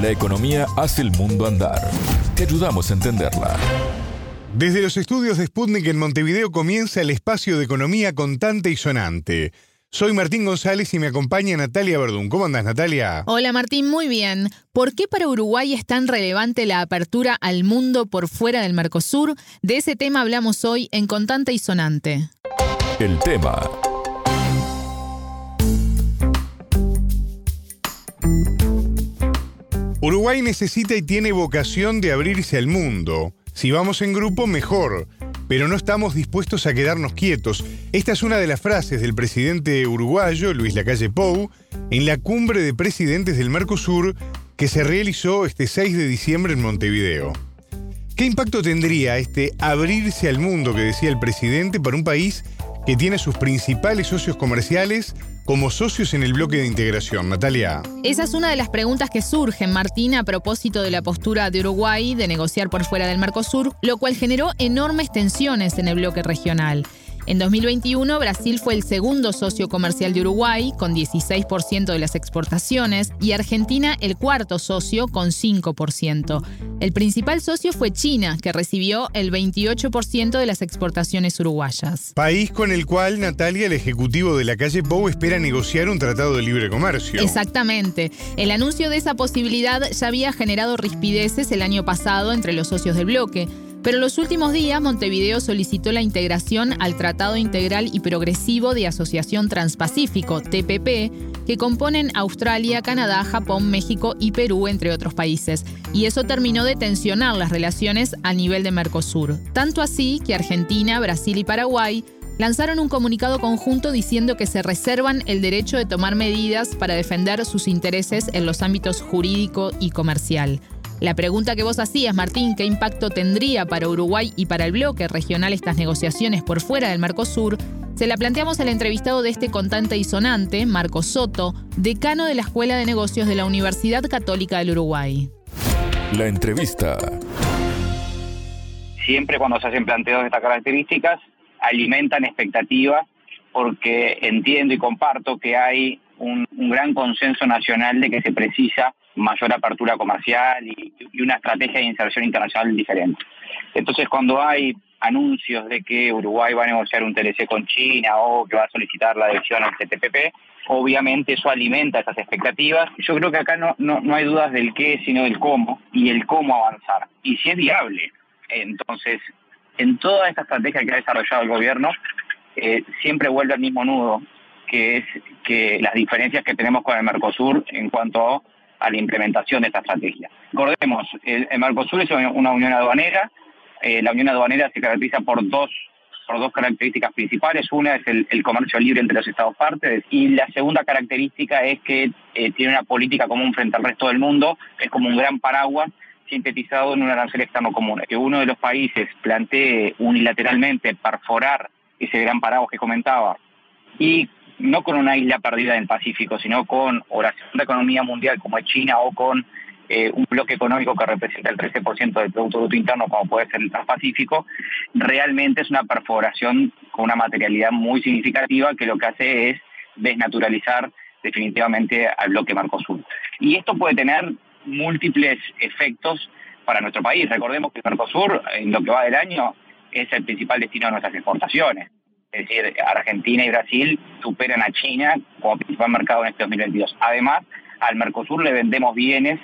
La economía hace el mundo andar. Te ayudamos a entenderla. Desde los estudios de Sputnik en Montevideo comienza el espacio de economía contante y sonante. Soy Martín González y me acompaña Natalia Verdún. ¿Cómo andas, Natalia? Hola, Martín, muy bien. ¿Por qué para Uruguay es tan relevante la apertura al mundo por fuera del Mercosur? De ese tema hablamos hoy en Contante y Sonante. El tema. Uruguay necesita y tiene vocación de abrirse al mundo. Si vamos en grupo, mejor. Pero no estamos dispuestos a quedarnos quietos. Esta es una de las frases del presidente uruguayo, Luis Lacalle Pou, en la cumbre de presidentes del Mercosur que se realizó este 6 de diciembre en Montevideo. ¿Qué impacto tendría este abrirse al mundo que decía el presidente para un país que tiene sus principales socios comerciales como socios en el bloque de integración. Natalia. Esa es una de las preguntas que surgen, Martín, a propósito de la postura de Uruguay de negociar por fuera del Mercosur, lo cual generó enormes tensiones en el bloque regional. En 2021, Brasil fue el segundo socio comercial de Uruguay, con 16% de las exportaciones, y Argentina el cuarto socio, con 5%. El principal socio fue China, que recibió el 28% de las exportaciones uruguayas. País con el cual, Natalia, el ejecutivo de la calle Pou espera negociar un tratado de libre comercio. Exactamente. El anuncio de esa posibilidad ya había generado rispideces el año pasado entre los socios del bloque. Pero en los últimos días Montevideo solicitó la integración al Tratado Integral y Progresivo de Asociación Transpacífico, TPP, que componen Australia, Canadá, Japón, México y Perú, entre otros países. Y eso terminó de tensionar las relaciones a nivel de Mercosur. Tanto así que Argentina, Brasil y Paraguay lanzaron un comunicado conjunto diciendo que se reservan el derecho de tomar medidas para defender sus intereses en los ámbitos jurídico y comercial. La pregunta que vos hacías, Martín, ¿qué impacto tendría para Uruguay y para el bloque regional estas negociaciones por fuera del Mercosur? Se la planteamos al entrevistado de este contante y sonante, Marco Soto, decano de la Escuela de Negocios de la Universidad Católica del Uruguay. La entrevista. Siempre cuando se hacen planteos de estas características, alimentan expectativas porque entiendo y comparto que hay un, un gran consenso nacional de que se precisa mayor apertura comercial y, una estrategia de inserción internacional diferente. Entonces, cuando hay anuncios de que Uruguay va a negociar un TLC con China o que va a solicitar la adhesión al CTPP, obviamente eso alimenta esas expectativas. Yo creo que acá no, no, no hay dudas del qué, sino del cómo y el cómo avanzar. Y si es viable. Entonces, en toda esta estrategia que ha desarrollado el gobierno, eh, siempre vuelve al mismo nudo, que es que las diferencias que tenemos con el Mercosur en cuanto a la implementación de esta estrategia. Recordemos, el, Mercosur es una unión aduanera, eh, la unión aduanera se caracteriza por dos por dos características principales. Una es el, comercio libre entre los Estados partes y la segunda característica es que eh, tiene una política común frente al resto del mundo, es como un gran paraguas sintetizado en un arancel externo común. Que uno de los países plantee unilateralmente perforar ese gran paraguas que comentaba y no con una isla perdida en el Pacífico, sino con o la segunda economía mundial como es China o con eh, un bloque económico que representa el 13% del Producto Bruto Interno como puede ser el Transpacífico, realmente es una perforación con una materialidad muy significativa que lo que hace es desnaturalizar definitivamente al bloque Mercosur. Y esto puede tener múltiples efectos para nuestro país. Recordemos que Mercosur, en lo que va del año, es el principal destino de nuestras exportaciones. Es decir, Argentina y Brasil superan a China como principal mercado en este 2022. Además, al Mercosur le vendemos bienes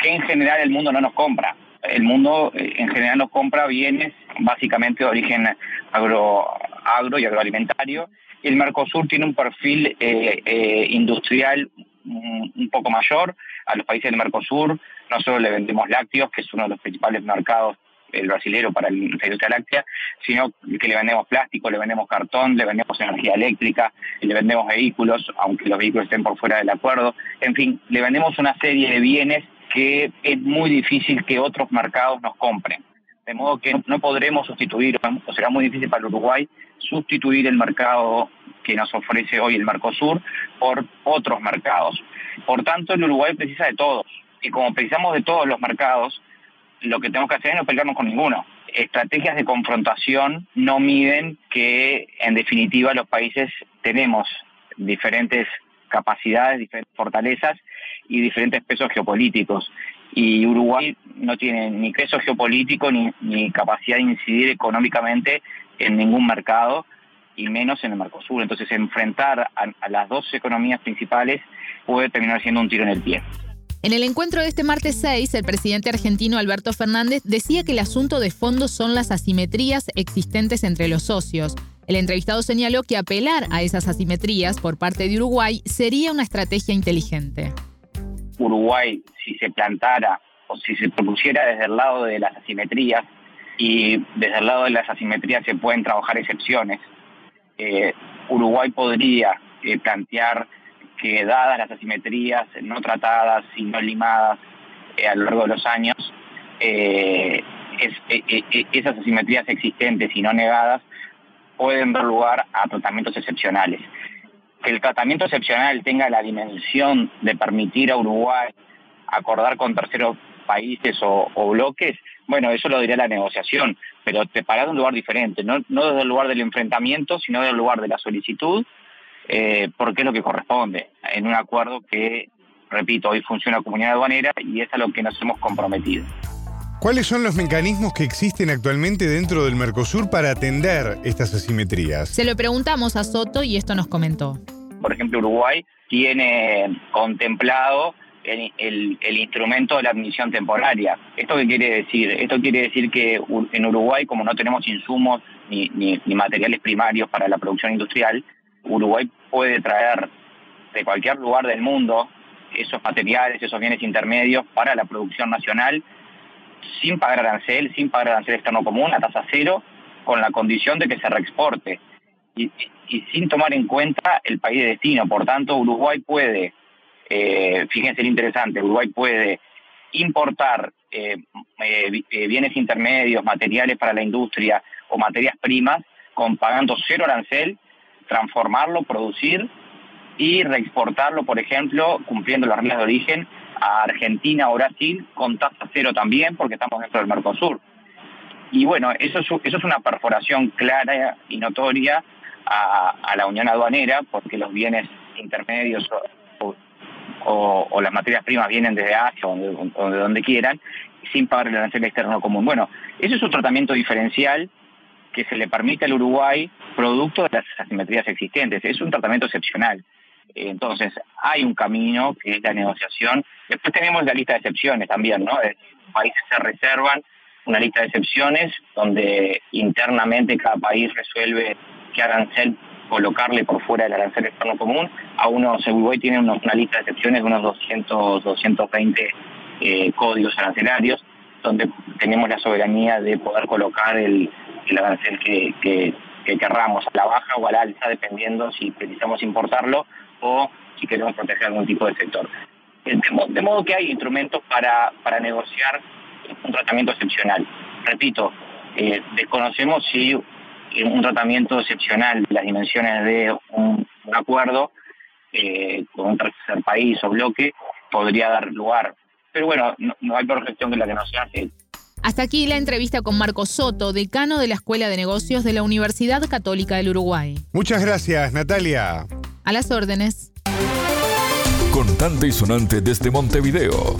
que en general el mundo no nos compra. El mundo eh, en general nos compra bienes básicamente de origen agro, agro y agroalimentario. Y el Mercosur tiene un perfil eh, eh, industrial un poco mayor. A los países del Mercosur no solo le vendemos lácteos, que es uno de los principales mercados el brasilero para la industria láctea, sino que le vendemos plástico, le vendemos cartón, le vendemos energía eléctrica, le vendemos vehículos, aunque los vehículos estén por fuera del acuerdo. En fin, le vendemos una serie de bienes que es muy difícil que otros mercados nos compren. De modo que no podremos sustituir, o será muy difícil para el Uruguay sustituir el mercado que nos ofrece hoy el Mercosur por otros mercados. Por tanto, el Uruguay precisa de todos. Y como precisamos de todos los mercados, lo que tenemos que hacer es no pelearnos con ninguno. Estrategias de confrontación no miden que, en definitiva, los países tenemos diferentes capacidades, diferentes fortalezas y diferentes pesos geopolíticos. Y Uruguay no tiene ni peso geopolítico ni, capacidad de incidir económicamente en ningún mercado y menos en el Mercosur. Entonces enfrentar a las dos economías principales puede terminar siendo un tiro en el pie. En el encuentro de este martes 6, el presidente argentino Alberto Fernández decía que el asunto de fondo son las asimetrías existentes entre los socios. El entrevistado señaló que apelar a esas asimetrías por parte de Uruguay sería una estrategia inteligente. Uruguay, si se plantara o si se propusiera desde el lado de las asimetrías, y desde el lado de las asimetrías se pueden trabajar excepciones, eh, Uruguay podría eh, plantear que dadas las asimetrías no tratadas y no limadas eh, a lo largo de los años, eh, esas asimetrías existentes y no negadas pueden dar lugar a tratamientos excepcionales. Que el tratamiento excepcional tenga la dimensión de permitir a Uruguay acordar con terceros países o, bloques, bueno, eso lo diría la negociación, pero te parás de un lugar diferente, no desde el lugar del enfrentamiento, sino desde el lugar de la solicitud eh, porque es lo que corresponde en un acuerdo que, repito, hoy funciona como unidad aduanera y es a lo que nos hemos comprometido. ¿Cuáles son los mecanismos que existen actualmente dentro del Mercosur para atender estas asimetrías? Se lo preguntamos a Soto y esto nos comentó. Por ejemplo, Uruguay tiene contemplado el, instrumento de la admisión temporaria. ¿Esto qué quiere decir? Esto quiere decir que en Uruguay, como no tenemos insumos ni materiales primarios para la producción industrial, Uruguay puede traer de cualquier lugar del mundo esos materiales, esos bienes intermedios para la producción nacional sin pagar arancel, sin pagar arancel externo común, a tasa cero, con la condición de que se reexporte y, sin tomar en cuenta el país de destino. Por tanto, Uruguay puede, eh, fíjense lo interesante, Uruguay puede importar eh, eh, bienes intermedios, materiales para la industria o materias primas con pagando cero arancel transformarlo, producir y reexportarlo, por ejemplo, cumpliendo las reglas de origen a Argentina o Brasil con tasa cero también, porque estamos dentro del Mercosur. Y bueno, eso es, eso es una perforación clara y notoria a, la Unión Aduanera, porque los bienes intermedios o, las materias primas vienen desde Asia o de, donde quieran, sin pagar el arancel externo común. Bueno, eso es un tratamiento diferencial que se le permite al Uruguay producto de las asimetrías existentes. Es un tratamiento excepcional. Entonces, hay un camino que es la negociación. Después tenemos la lista de excepciones también, ¿no? Los países se reservan una lista de excepciones donde internamente cada país resuelve qué arancel colocarle por fuera del arancel externo común. A unos, Uruguay tiene una lista de excepciones de unos 200, 220 eh, códigos arancelarios, donde tenemos la soberanía de poder colocar el, el arancel que, que, querramos, a la baja o a la alza, dependiendo si precisamos importarlo o si queremos proteger algún tipo de sector. De, modo que hay instrumentos para, para negociar un tratamiento excepcional. Repito, eh, desconocemos si un tratamiento excepcional de las dimensiones de un, acuerdo eh, con un tercer país o bloque podría dar lugar. Pero bueno, no, no hay peor gestión que la que no se hace. Hasta aquí la entrevista con Marco Soto, decano de la Escuela de Negocios de la Universidad Católica del Uruguay. Muchas gracias, Natalia. A las órdenes. Contante y sonante desde Montevideo.